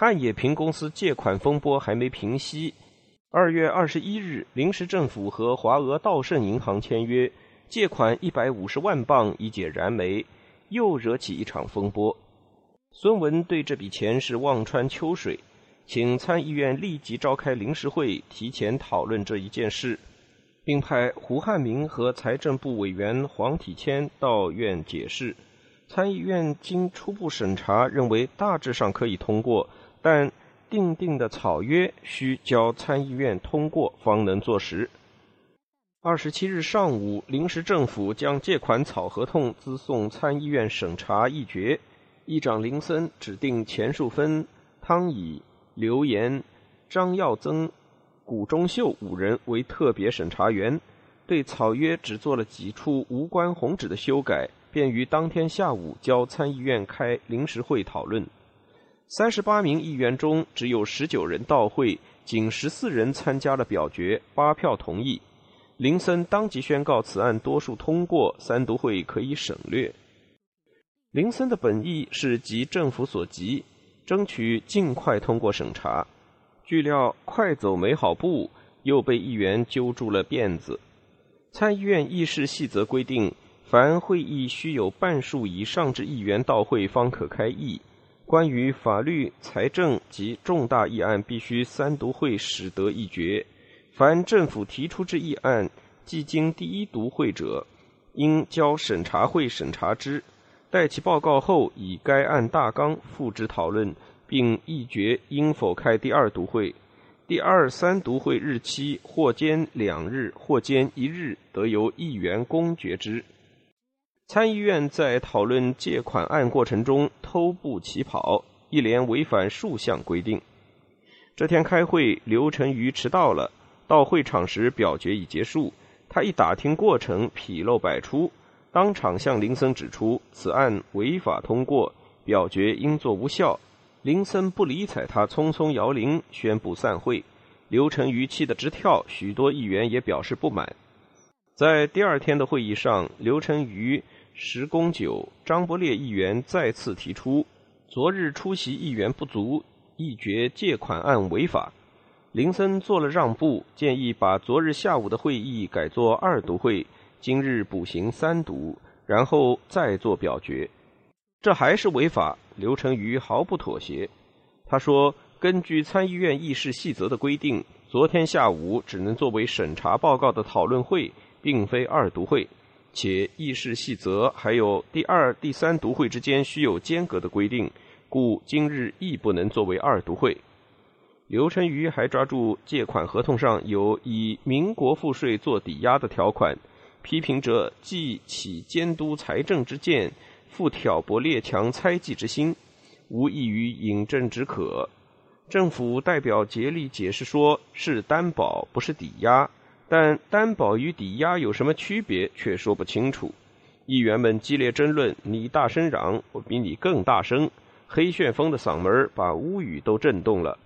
汉冶平公司借款风波还没平息。二月二十一日，临时政府和华俄道盛银行签约，借款一百五十万镑以解燃眉，又惹起一场风波。孙文对这笔钱是望穿秋水，请参议院立即召开临时会，提前讨论这一件事。并派胡汉民和财政部委员黄体谦到院解释。参议院经初步审查，认为大致上可以通过，但定定的草约需交参议院通过方能坐实。二十七日上午，临时政府将借款草合同资送参议院审查议决。议长林森指定钱树芬、汤乙、刘岩、张耀增。谷中秀五人为特别审查员，对草约只做了几处无关宏旨的修改，便于当天下午交参议院开临时会讨论。三十八名议员中，只有十九人到会，仅十四人参加了表决，八票同意。林森当即宣告此案多数通过，三读会可以省略。林森的本意是急政府所急，争取尽快通过审查。据料，快走没好步，又被议员揪住了辫子。参议院议事细则规定，凡会议须有半数以上之议员到会方可开议。关于法律、财政及重大议案，必须三读会使得议决。凡政府提出之议案，既经第一读会者，应交审查会审查之。待其报告后，以该案大纲付之讨论。并议决应否开第二读会，第二、三读会日期或间两日，或间一日，得由议员公决之。参议院在讨论借款案过程中偷步起跑，一连违反数项规定。这天开会，刘成瑜迟到了，到会场时表决已结束。他一打听过程，纰漏百出，当场向林森指出此案违法通过，表决应作无效。林森不理睬他，匆匆摇铃宣布散会。刘成瑜气得直跳，许多议员也表示不满。在第二天的会议上，刘成瑜、石公九、张伯烈议员再次提出，昨日出席议员不足，议决借款案违法。林森做了让步，建议把昨日下午的会议改作二读会，今日补行三读，然后再做表决。这还是违法。刘成瑜毫不妥协，他说：“根据参议院议事细则的规定，昨天下午只能作为审查报告的讨论会，并非二读会，且议事细则还有第二、第三读会之间需有间隔的规定，故今日亦不能作为二读会。”刘成瑜还抓住借款合同上有以民国赋税做抵押的条款，批评者既起监督财政之见。复挑拨列强猜忌之心，无异于饮鸩止渴。政府代表竭力解释说，是担保，不是抵押。但担保与抵押有什么区别，却说不清楚。议员们激烈争论，你大声嚷，我比你更大声。黑旋风的嗓门把屋宇都震动了。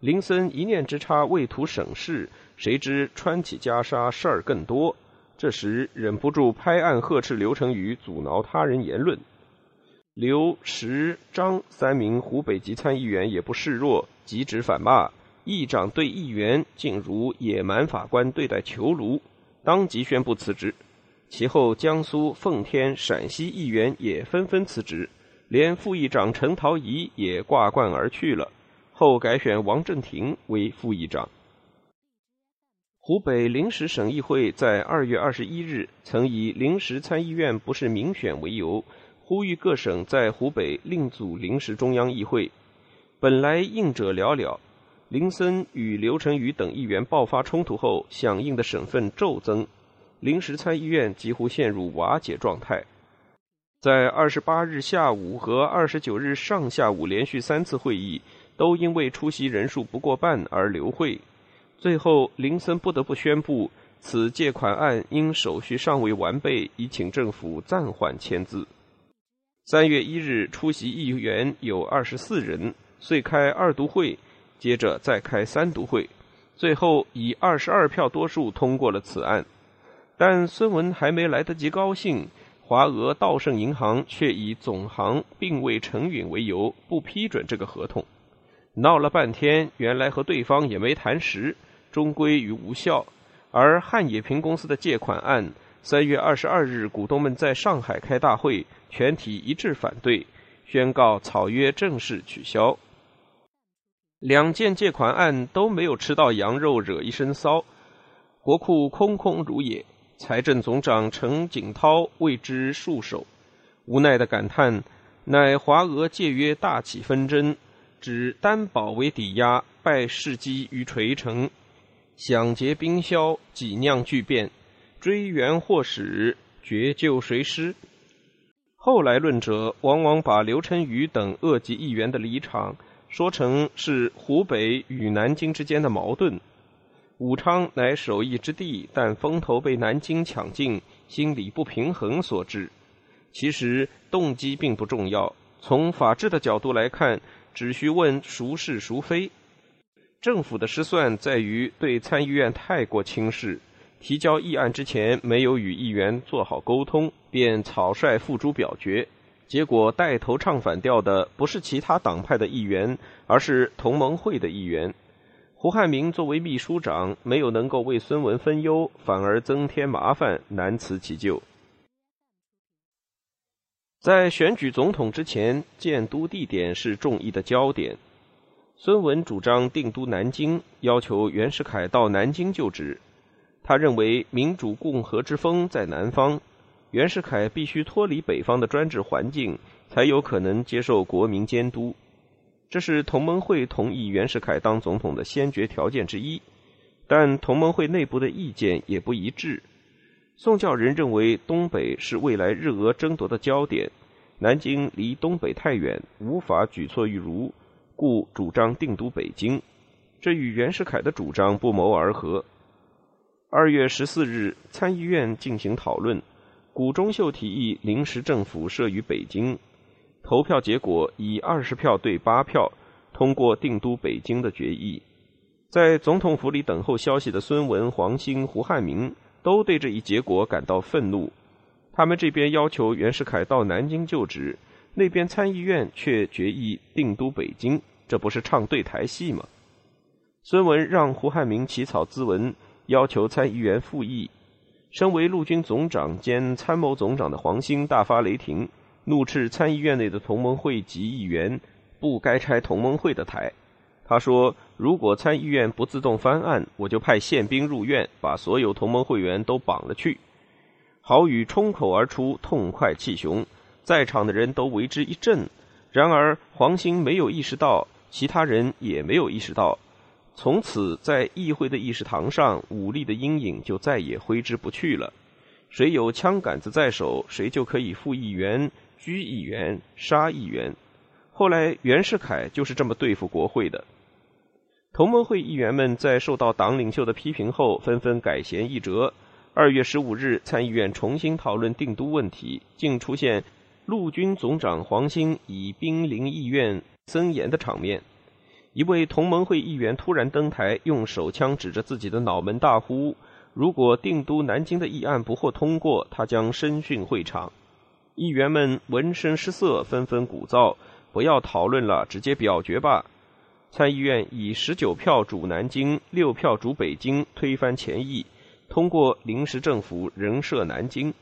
林森一念之差，为图省事，谁知穿起袈裟，事儿更多。这时忍不住拍案呵斥刘成宇，阻挠他人言论。刘、石、张三名湖北籍参议员也不示弱，急指反骂议长对议员竟如野蛮法官对待囚奴，当即宣布辞职。其后，江苏、奉天、陕西议员也纷纷辞职，连副议长陈陶仪也挂冠而去了。后改选王正廷为副议长。湖北临时省议会在二月二十一日曾以临时参议院不是民选为由。呼吁各省在湖北另组临时中央议会。本来应者寥寥，林森与刘成宇等议员爆发冲突后，响应的省份骤增，临时参议院几乎陷入瓦解状态。在二十八日下午和二十九日上下午连续三次会议，都因为出席人数不过半而流会。最后，林森不得不宣布，此借款案因手续尚未完备，已请政府暂缓签字。三月一日，出席议员有二十四人，遂开二读会，接着再开三读会，最后以二十二票多数通过了此案。但孙文还没来得及高兴，华俄道盛银行却以总行并未承允为由，不批准这个合同。闹了半天，原来和对方也没谈实，终归于无效。而汉冶平公司的借款案，三月二十二日，股东们在上海开大会，全体一致反对，宣告草约正式取消。两件借款案都没有吃到羊肉，惹一身骚，国库空空如也。财政总长陈景涛为之束手，无奈的感叹：“乃华俄借约大起纷争，指担保为抵押，拜世基于垂成。”响结冰消，几酿巨变，追源或始，绝救谁师？后来论者往往把刘成宇等恶极议员的离场说成是湖北与南京之间的矛盾。武昌乃首义之地，但风头被南京抢尽，心理不平衡所致。其实动机并不重要，从法治的角度来看，只需问孰是孰非。政府的失算在于对参议院太过轻视，提交议案之前没有与议员做好沟通，便草率付诸表决，结果带头唱反调的不是其他党派的议员，而是同盟会的议员。胡汉民作为秘书长，没有能够为孙文分忧，反而增添麻烦，难辞其咎。在选举总统之前，建都地点是众议的焦点。孙文主张定都南京，要求袁世凯到南京就职。他认为民主共和之风在南方，袁世凯必须脱离北方的专制环境，才有可能接受国民监督。这是同盟会同意袁世凯当总统的先决条件之一。但同盟会内部的意见也不一致。宋教仁认为东北是未来日俄争夺的焦点，南京离东北太远，无法举措于如。故主张定都北京，这与袁世凯的主张不谋而合。二月十四日，参议院进行讨论，谷中秀提议临时政府设于北京。投票结果以二十票对八票通过定都北京的决议。在总统府里等候消息的孙文、黄兴、胡汉民都对这一结果感到愤怒。他们这边要求袁世凯到南京就职，那边参议院却决议定都北京。这不是唱对台戏吗？孙文让胡汉民起草咨文，要求参议员复议。身为陆军总长兼参谋总长的黄兴大发雷霆，怒斥参议院内的同盟会及议员不该拆同盟会的台。他说：“如果参议院不自动翻案，我就派宪兵入院，把所有同盟会员都绑了去。”豪语冲口而出，痛快气雄，在场的人都为之一震。然而黄兴没有意识到。其他人也没有意识到，从此在议会的议事堂上，武力的阴影就再也挥之不去了。谁有枪杆子在手，谁就可以副议员、拘议员、杀议员。后来袁世凯就是这么对付国会的。同盟会议员们在受到党领袖的批评后，纷纷改弦易辙。二月十五日，参议院重新讨论定都问题，竟出现陆军总长黄兴以兵临议院。森严的场面，一位同盟会议员突然登台，用手枪指着自己的脑门，大呼：“如果定都南京的议案不获通过，他将声讯会场。”议员们闻声失色，纷纷鼓噪：“不要讨论了，直接表决吧！”参议院以十九票主南京，六票主北京，推翻前议，通过临时政府仍设南京。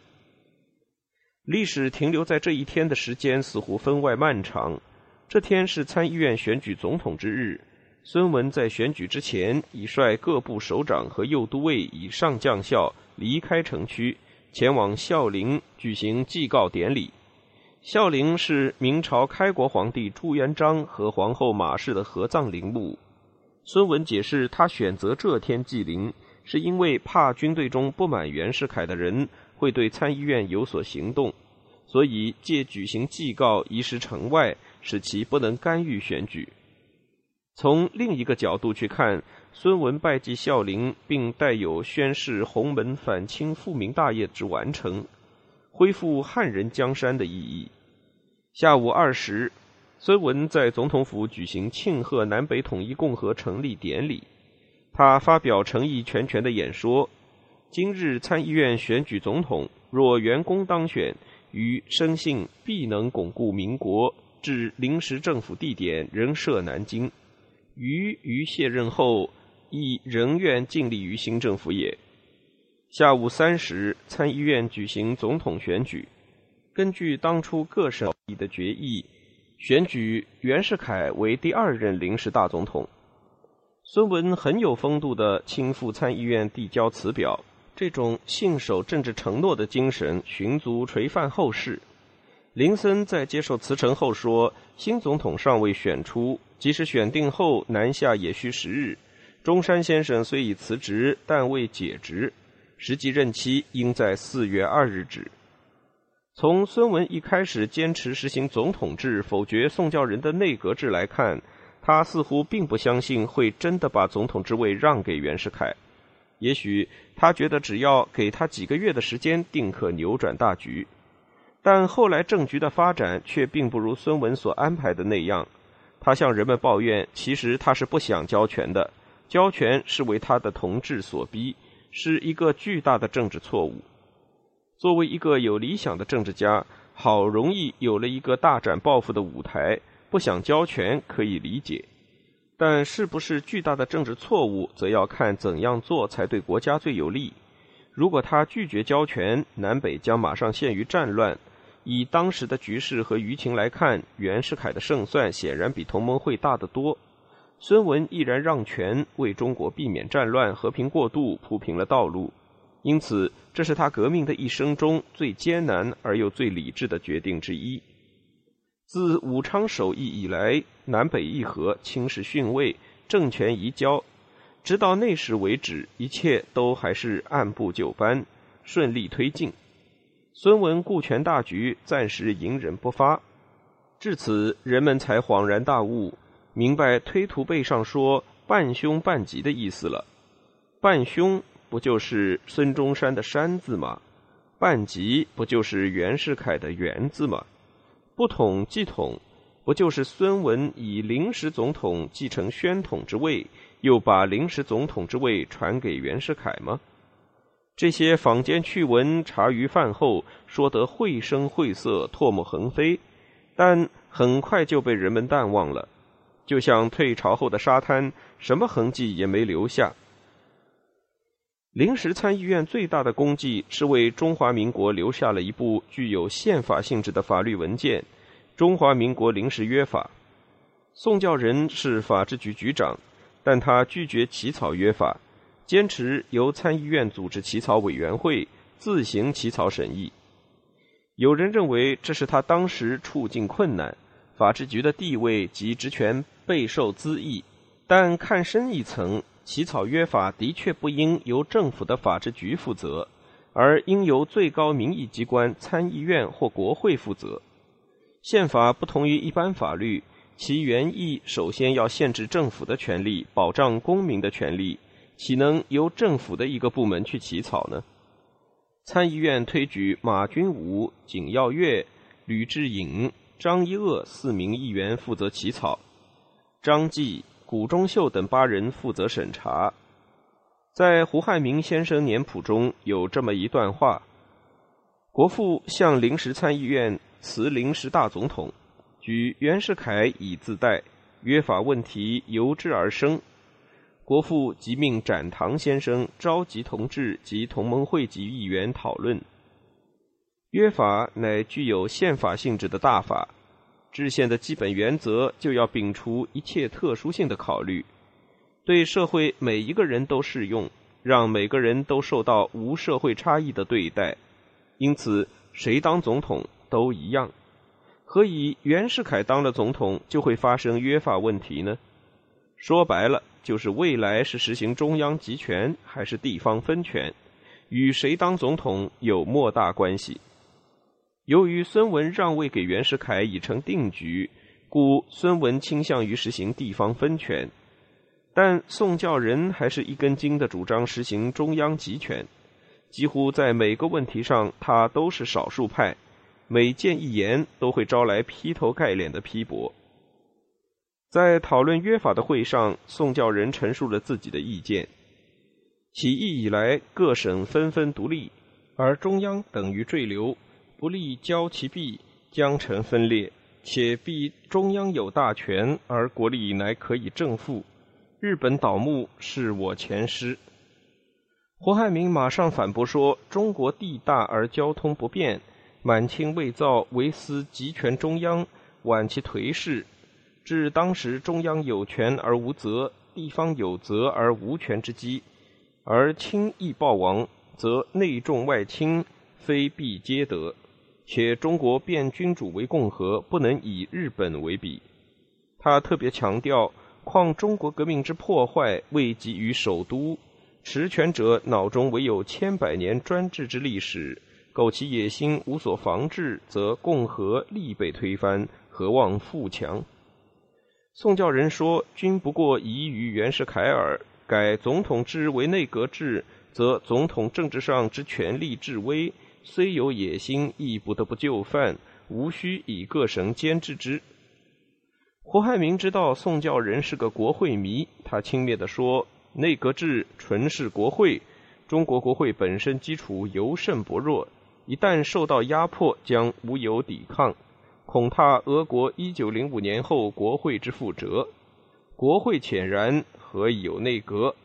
历史停留在这一天的时间似乎分外漫长。这天是参议院选举总统之日，孙文在选举之前已率各部首长和右都尉以上将校离开城区，前往孝陵举行祭告典礼。孝陵是明朝开国皇帝朱元璋和皇后马氏的合葬陵墓。孙文解释，他选择这天祭陵，是因为怕军队中不满袁世凯的人会对参议院有所行动，所以借举行祭告仪式城外。使其不能干预选举。从另一个角度去看，孙文拜祭孝陵，并带有宣誓洪门反清复明大业之完成，恢复汉人江山的意义。下午二时，孙文在总统府举行庆贺南北统一共和成立典礼。他发表诚意全权的演说：“今日参议院选举总统，若袁公当选，于深信必能巩固民国。”至临时政府地点仍设南京，于于卸任后，亦仍愿尽力于新政府也。下午三时，参议院举行总统选举。根据当初各省议的决议，选举袁世凯为第二任临时大总统。孙文很有风度地亲赴参议院递交辞表，这种信守政治承诺的精神，寻足垂范后世。林森在接受辞呈后说：“新总统尚未选出，即使选定后南下也需时日。中山先生虽已辞职，但未解职，实际任期应在四月二日止。”从孙文一开始坚持实行总统制、否决宋教仁的内阁制来看。他似乎并不相信会真的把总统之位让给袁世凯，也许他觉得只要给他几个月的时间，定可扭转大局。但后来政局的发展却并不如孙文所安排的那样。他向人们抱怨，其实他是不想交权的，交权是为他的同志所逼，是一个巨大的政治错误。作为一个有理想的政治家，好容易有了一个大展抱负的舞台。不想交权可以理解，但是不是巨大的政治错误，则要看怎样做才对国家最有利。如果他拒绝交权，南北将马上陷于战乱。以当时的局势和舆情来看，袁世凯的胜算显然比同盟会大得多。孙文毅然让权，为中国避免战乱、和平过渡铺平了道路。因此，这是他革命的一生中最艰难而又最理智的决定之一。自武昌首义以来，南北议和，清室逊位，政权移交，直到那时为止，一切都还是按部就班，顺利推进。孙文顾全大局，暂时隐忍不发。至此，人们才恍然大悟，明白推图背上说“半凶半吉”的意思了。半凶不就是孙中山的“山”字吗？半吉不就是袁世凯的“袁”字吗？不统即统，不就是孙文以临时总统继承宣统之位，又把临时总统之位传给袁世凯吗？这些坊间趣闻，茶余饭后说得绘声绘色、唾沫横飞，但很快就被人们淡忘了，就像退潮后的沙滩，什么痕迹也没留下。临时参议院最大的功绩是为中华民国留下了一部具有宪法性质的法律文件《中华民国临时约法》。宋教仁是法制局局长，但他拒绝起草约法，坚持由参议院组织起草委员会自行起草审议。有人认为这是他当时处境困难，法制局的地位及职权备受滋益，但看深一层。起草约法的确不应由政府的法制局负责，而应由最高民意机关参议院或国会负责。宪法不同于一般法律，其原意首先要限制政府的权利，保障公民的权利，岂能由政府的一个部门去起草呢？参议院推举马君武、景耀月、吕志颖、张一鄂四名议员负责起草，张继。谷中秀等八人负责审查。在胡汉民先生年谱中有这么一段话：国父向临时参议院辞临时大总统，举袁世凯以自代，约法问题由之而生。国父即命展堂先生召集同志及同盟会籍议员讨论。约法乃具有宪法性质的大法。制宪的基本原则就要摒除一切特殊性的考虑，对社会每一个人都适用，让每个人都受到无社会差异的对待。因此，谁当总统都一样。何以袁世凯当了总统就会发生约法问题呢？说白了，就是未来是实行中央集权还是地方分权，与谁当总统有莫大关系。由于孙文让位给袁世凯已成定局，故孙文倾向于实行地方分权，但宋教仁还是一根筋的主张实行中央集权。几乎在每个问题上，他都是少数派，每见一言都会招来劈头盖脸的批驳。在讨论约法的会上，宋教仁陈述了自己的意见：起义以来，各省纷纷独立，而中央等于坠流。不利交其弊，将成分裂，且必中央有大权，而国力乃可以正负。日本倒幕是我前师。胡汉民马上反驳说：“中国地大而交通不便，满清未造，唯思集权中央，挽其颓势。至当时中央有权而无责，地方有责而无权之机，而轻易暴亡，则内重外轻，非必皆得。”且中国变君主为共和，不能以日本为比。他特别强调，况中国革命之破坏未及于首都，持权者脑中唯有千百年专制之历史，苟其野心无所防治，则共和力被推翻，何望富强？宋教仁说：“君不过疑于袁世凯耳，改总统制为内阁制，则总统政治上之权力至微。”虽有野心，亦不得不就范，无需以各省兼制之。胡汉民知道宋教仁是个国会迷，他轻蔑地说：“内阁制纯是国会，中国国会本身基础尤甚薄弱，一旦受到压迫，将无有抵抗，恐怕俄国一九零五年后国会之覆辙。国会浅然，何以有内阁？”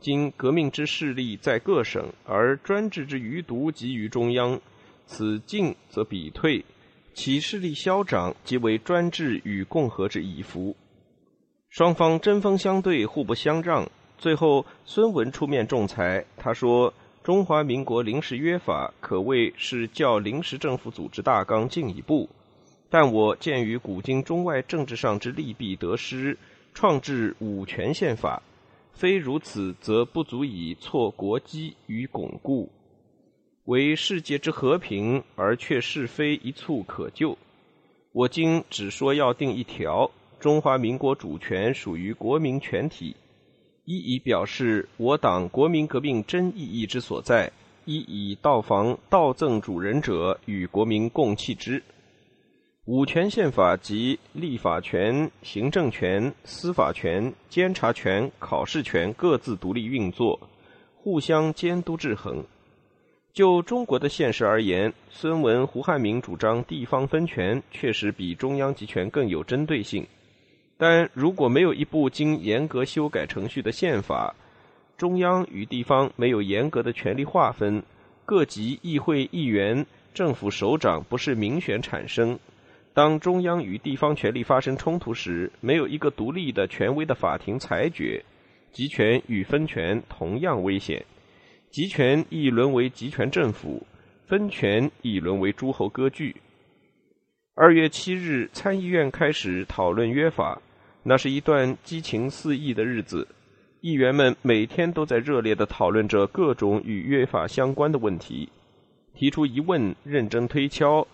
今革命之势力在各省，而专制之余毒集于中央，此进则彼退，其势力消长，即为专制与共和之以服。双方针锋相对，互不相让。最后，孙文出面仲裁，他说：“中华民国临时约法可谓是较临时政府组织大纲进一步，但我鉴于古今中外政治上之利弊得失，创制五权宪法。”非如此，则不足以挫国基与巩固，为世界之和平，而却是非一蹴可就。我今只说要定一条：中华民国主权属于国民全体，一以表示我党国民革命真意义之所在；一以道防盗赠主人者与国民共弃之。五权宪法及立法权、行政权、司法权、监察权、考试权各自独立运作，互相监督制衡。就中国的现实而言，孙文、胡汉民主张地方分权，确实比中央集权更有针对性。但如果没有一部经严格修改程序的宪法，中央与地方没有严格的权力划分，各级议会议员、政府首长不是民选产生。当中央与地方权力发生冲突时，没有一个独立的权威的法庭裁决，集权与分权同样危险。集权亦沦为集权政府，分权亦沦为诸侯割据。二月七日，参议院开始讨论约法，那是一段激情四溢的日子。议员们每天都在热烈地讨论着各种与约法相关的问题，提出疑问，认真推敲。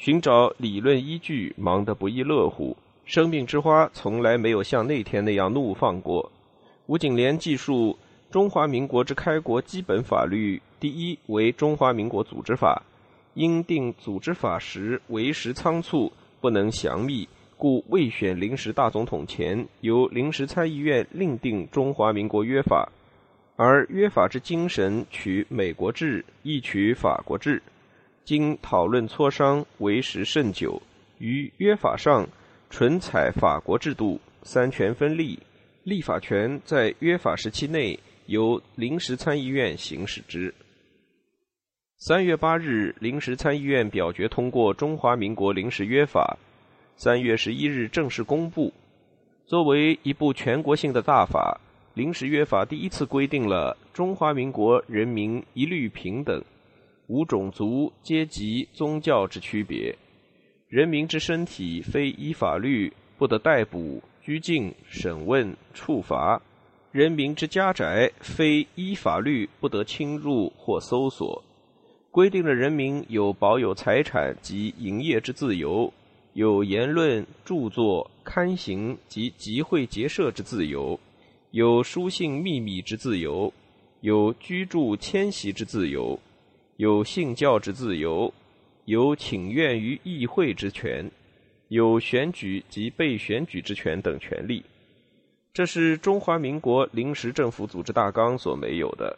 寻找理论依据，忙得不亦乐乎。生命之花从来没有像那天那样怒放过。吴景莲记述：中华民国之开国基本法律，第一为《中华民国组织法》，因定组织法时为时仓促，不能详密，故未选临时大总统前，由临时参议院另定《中华民国约法》，而约法之精神取美国制，亦取法国制。经讨论磋商，为时甚久。于约法上，纯采法国制度，三权分立，立法权在约法时期内由临时参议院行使之。三月八日，临时参议院表决通过《中华民国临时约法》，三月十一日正式公布。作为一部全国性的大法，《临时约法》第一次规定了中华民国人民一律平等。无种族、阶级、宗教之区别，人民之身体非依法律不得逮捕、拘禁、审问、处罚；人民之家宅非依法律不得侵入或搜索。规定了人民有保有财产及营业之自由，有言论、著作、刊行及集会结社之自由，有书信秘密之自由，有居住迁徙之自由。有信教之自由，有请愿于议会之权，有选举及被选举之权等权利，这是中华民国临时政府组织大纲所没有的。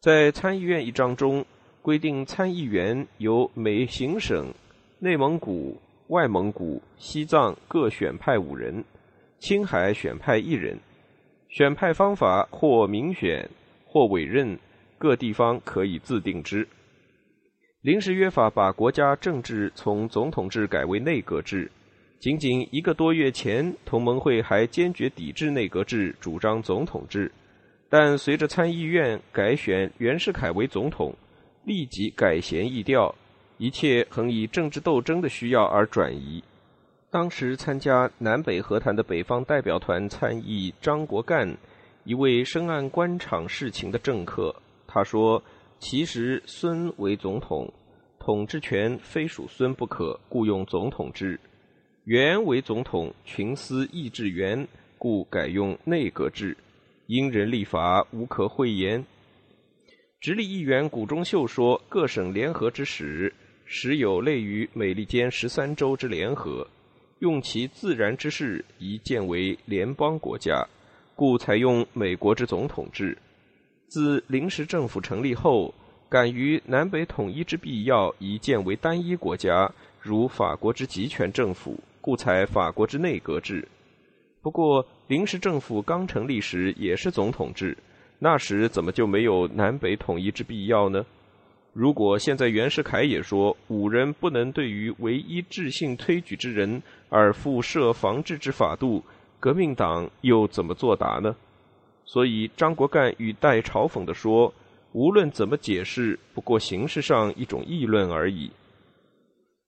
在参议院一章中规定，参议员由每行省、内蒙古、外蒙古、西藏各选派五人，青海选派一人。选派方法或民选，或委任，各地方可以自定之。临时约法把国家政治从总统制改为内阁制。仅仅一个多月前，同盟会还坚决抵制内阁制，主张总统制。但随着参议院改选袁世凯为总统，立即改弦易调，一切恒以政治斗争的需要而转移。当时参加南北和谈的北方代表团参议张国干，一位深谙官场事情的政客，他说：“其实孙为总统，统治权非属孙不可，故用总统制；袁为总统，群思抑制袁，故改用内阁制。因人立法，无可讳言。”直隶议员谷中秀说：“各省联合之时，时有类于美利坚十三州之联合。”用其自然之势，以建为联邦国家，故采用美国之总统制。自临时政府成立后，敢于南北统一之必要，以建为单一国家，如法国之集权政府，故采法国之内阁制。不过，临时政府刚成立时也是总统制，那时怎么就没有南北统一之必要呢？如果现在袁世凯也说五人不能对于唯一智信推举之人而复设防治之法度，革命党又怎么作答呢？所以张国干语带嘲讽地说：“无论怎么解释，不过形式上一种议论而已。”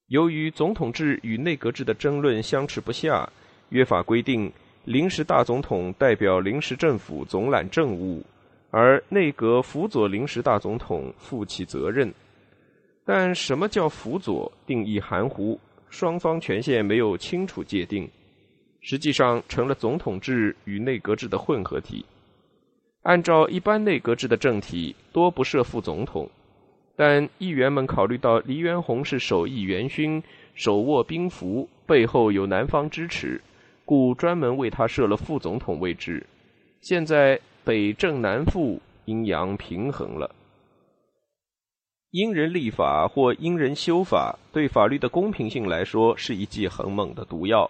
由于总统制与内阁制的争论相持不下，约法规定临时大总统代表临时政府总揽政务。而内阁辅佐临时大总统负起责任，但什么叫辅佐定义含糊，双方权限没有清楚界定，实际上成了总统制与内阁制的混合体。按照一般内阁制的政体，多不设副总统，但议员们考虑到黎元洪是首义元勋，手握兵符，背后有南方支持，故专门为他设了副总统位置。现在。北正南负，阴阳平衡了。因人立法或因人修法，对法律的公平性来说是一剂很猛的毒药。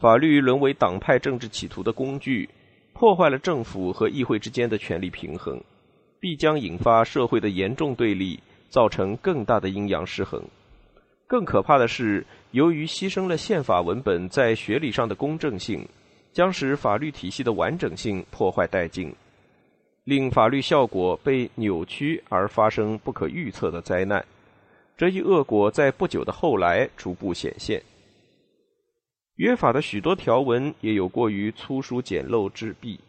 法律沦为党派政治企图的工具，破坏了政府和议会之间的权力平衡，必将引发社会的严重对立，造成更大的阴阳失衡。更可怕的是，由于牺牲了宪法文本在学理上的公正性。将使法律体系的完整性破坏殆尽，令法律效果被扭曲而发生不可预测的灾难。这一恶果在不久的后来逐步显现。约法的许多条文也有过于粗疏简陋之弊，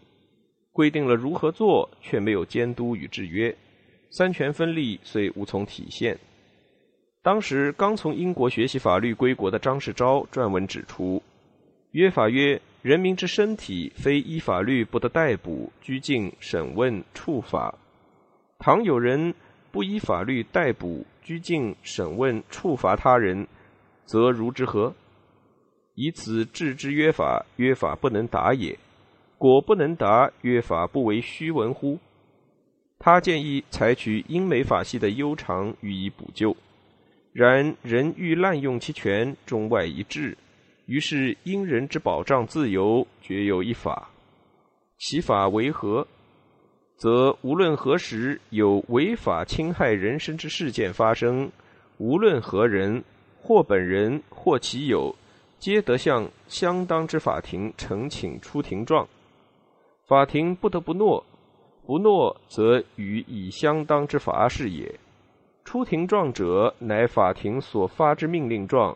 规定了如何做，却没有监督与制约，三权分立虽无从体现。当时刚从英国学习法律归国的张世钊撰文指出，约法曰。人民之身体，非依法律不得逮捕、拘禁、审问、处罚。倘有人不依法律逮捕、拘禁、审问、处罚他人，则如之何？以此治之约法，约法不能达也。果不能达，约法不为虚文乎？他建议采取英美法系的悠长予以补救。然人欲滥用其权，中外一致。于是，因人之保障自由，绝有一法。其法为何？则无论何时有违法侵害人身之事件发生，无论何人，或本人，或其友，皆得向相当之法庭呈请出庭状。法庭不得不诺，不诺则予以相当之罚是也。出庭状者，乃法庭所发之命令状。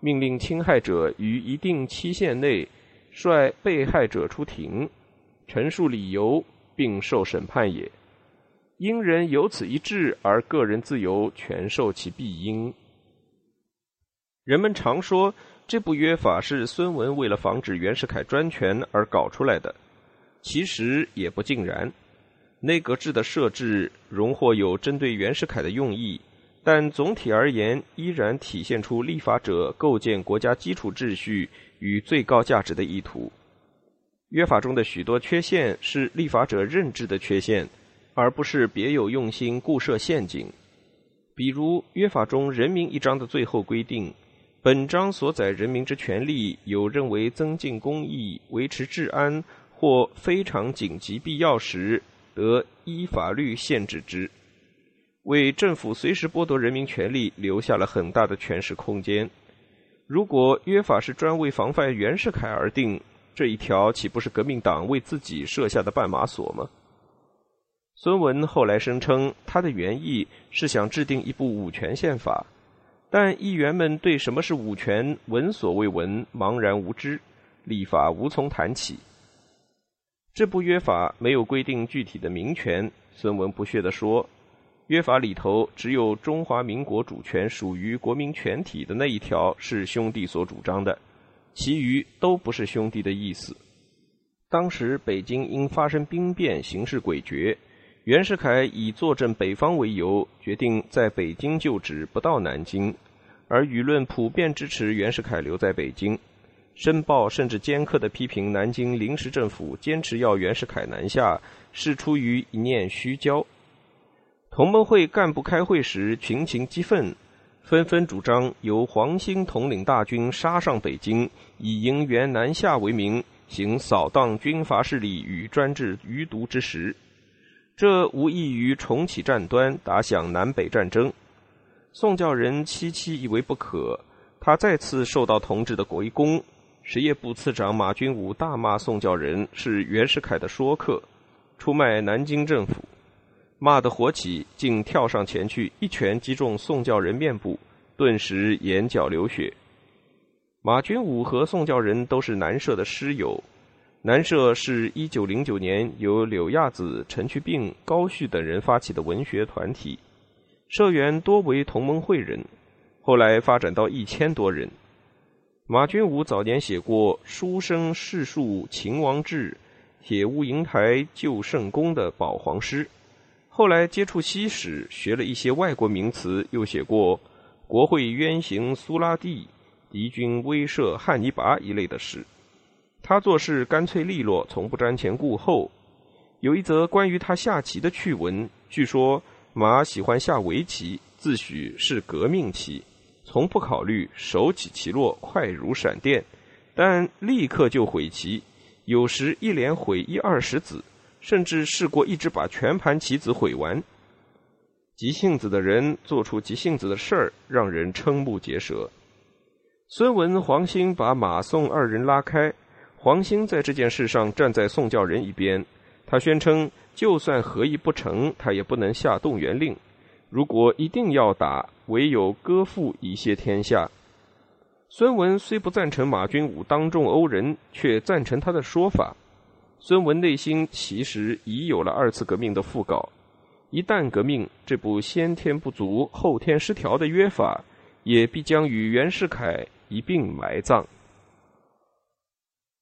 命令侵害者于一定期限内率被害者出庭，陈述理由，并受审判也。因人有此一致，而个人自由全受其庇荫。人们常说这部约法是孙文为了防止袁世凯专权而搞出来的，其实也不尽然。内阁制的设置，荣获有针对袁世凯的用意。但总体而言，依然体现出立法者构建国家基础秩序与最高价值的意图。约法中的许多缺陷是立法者认知的缺陷，而不是别有用心固设陷阱。比如，约法中人民一章的最后规定，本章所载人民之权利，有认为增进公义、维持治安或非常紧急必要时，得依法律限制之，为政府随时剥夺人民权利留下了很大的权势空间。如果约法是专为防范袁世凯而定，这一条岂不是革命党为自己设下的绊马索吗？孙文后来声称，他的原意是想制定一部五权宪法。但议员们对什么是五权闻所未闻，茫然无知，立法无从谈起。这部约法没有规定具体的民权，孙文不屑地说：“约法里头只有中华民国主权属于国民全体的那一条是兄弟所主张的，其余都不是兄弟的意思。”当时北京因发生兵变，形势诡谲。袁世凯以坐镇北方为由，决定在北京就职，不到南京，而舆论普遍支持袁世凯留在北京。《申报》甚至尖刻地批评南京临时政府坚持要袁世凯南下，是出于一念虚骄。同盟会干部开会时群情激愤，纷纷主张由黄兴统领大军杀上北京，以迎袁南下为名，行扫荡军阀势力与专制余毒之实。这无异于重启战端，打响南北战争。宋教仁七七以为不可，他再次受到同志的围攻。实业部次长马君武大骂宋教仁是袁世凯的说客，出卖南京政府，骂得火起，竟跳上前去一拳击中宋教仁面部，顿时眼角流血。马君武和宋教仁都是南社的师友。南社是一九零九年由柳亚子、陈去病、高旭等人发起的文学团体，社员多为同盟会人，后来发展到一千多人。马君武早年写过《书生世述秦王志》《铁屋银台救圣公》的保皇诗，后来接触西史，学了一些外国名词，又写过《国会冤行苏拉蒂》《敌军威慑汉尼拔》一类的诗。他做事干脆利落，从不瞻前顾后。有一则关于他下棋的趣闻，据说马喜欢下围棋，自诩是革命棋，从不考虑手起棋落快如闪电，但立刻就毁棋，有时一连毁一二十子，甚至试过一直把全盘棋子毁完。急性子的人做出急性子的事儿，让人瞠目结舌。孙文、黄兴把马宋二人拉开。黄兴在这件事上站在宋教仁一边，他宣称，就算合议不成，他也不能下动员令。如果一定要打，唯有割腹以谢天下。孙文虽不赞成马君武当众殴人，却赞成他的说法。孙文内心其实已有了二次革命的讣稿，一旦革命，这部先天不足后天失调的约法，也必将与袁世凯一并埋葬。